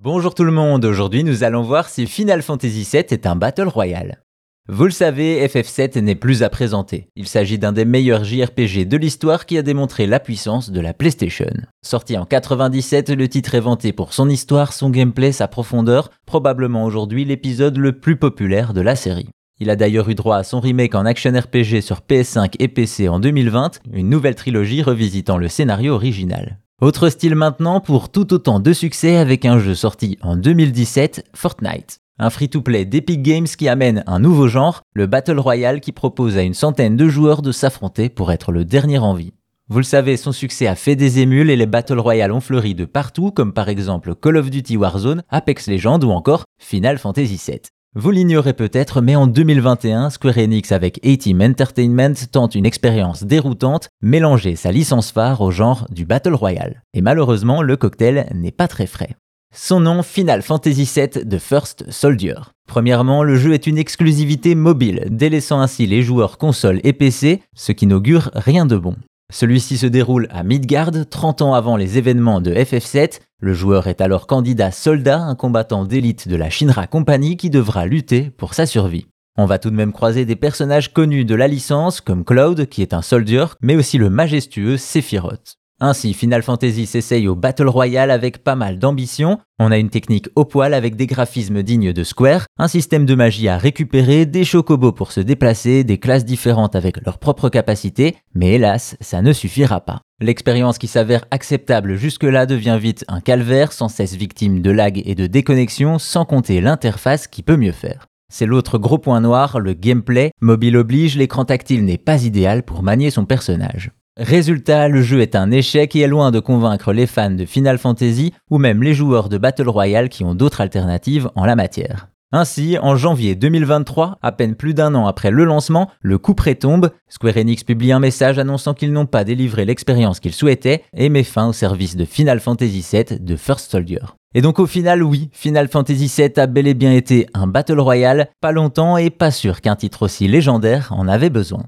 Bonjour tout le monde, aujourd'hui nous allons voir si Final Fantasy VII est un Battle Royale. Vous le savez, FF7 n'est plus à présenter. Il s'agit d'un des meilleurs JRPG de l'histoire qui a démontré la puissance de la PlayStation. Sorti en 97, le titre est vanté pour son histoire, son gameplay, sa profondeur, probablement aujourd'hui l'épisode le plus populaire de la série. Il a d'ailleurs eu droit à son remake en action RPG sur PS5 et PC en 2020, une nouvelle trilogie revisitant le scénario original. Autre style maintenant pour tout autant de succès avec un jeu sorti en 2017, Fortnite. Un free-to-play d'Epic Games qui amène un nouveau genre, le Battle Royale qui propose à une centaine de joueurs de s'affronter pour être le dernier en vie. Vous le savez, son succès a fait des émules et les Battle Royale ont fleuri de partout, comme par exemple Call of Duty Warzone, Apex Legends ou encore Final Fantasy VII. Vous l'ignorez peut-être, mais en 2021, Square Enix avec A-Team Entertainment tente une expérience déroutante, mélanger sa licence phare au genre du Battle Royale. Et malheureusement, le cocktail n'est pas très frais. Son nom, Final Fantasy VII The First Soldier. Premièrement, le jeu est une exclusivité mobile, délaissant ainsi les joueurs console et PC, ce qui n'augure rien de bon. Celui-ci se déroule à Midgard, 30 ans avant les événements de FF7. Le joueur est alors candidat soldat, un combattant d'élite de la Shinra Company qui devra lutter pour sa survie. On va tout de même croiser des personnages connus de la licence, comme Cloud, qui est un soldier, mais aussi le majestueux Sephiroth. Ainsi, Final Fantasy s'essaye au Battle Royale avec pas mal d'ambition. On a une technique au poil avec des graphismes dignes de Square, un système de magie à récupérer, des chocobos pour se déplacer, des classes différentes avec leurs propres capacités, mais hélas, ça ne suffira pas. L'expérience qui s'avère acceptable jusque-là devient vite un calvaire, sans cesse victime de lag et de déconnexion, sans compter l'interface qui peut mieux faire. C'est l'autre gros point noir, le gameplay. Mobile oblige, l'écran tactile n'est pas idéal pour manier son personnage. Résultat, le jeu est un échec et est loin de convaincre les fans de Final Fantasy ou même les joueurs de Battle Royale qui ont d'autres alternatives en la matière. Ainsi, en janvier 2023, à peine plus d'un an après le lancement, le coup près tombe, Square Enix publie un message annonçant qu'ils n'ont pas délivré l'expérience qu'ils souhaitaient et met fin au service de Final Fantasy VII de First Soldier. Et donc au final, oui, Final Fantasy VII a bel et bien été un Battle Royale, pas longtemps et pas sûr qu'un titre aussi légendaire en avait besoin.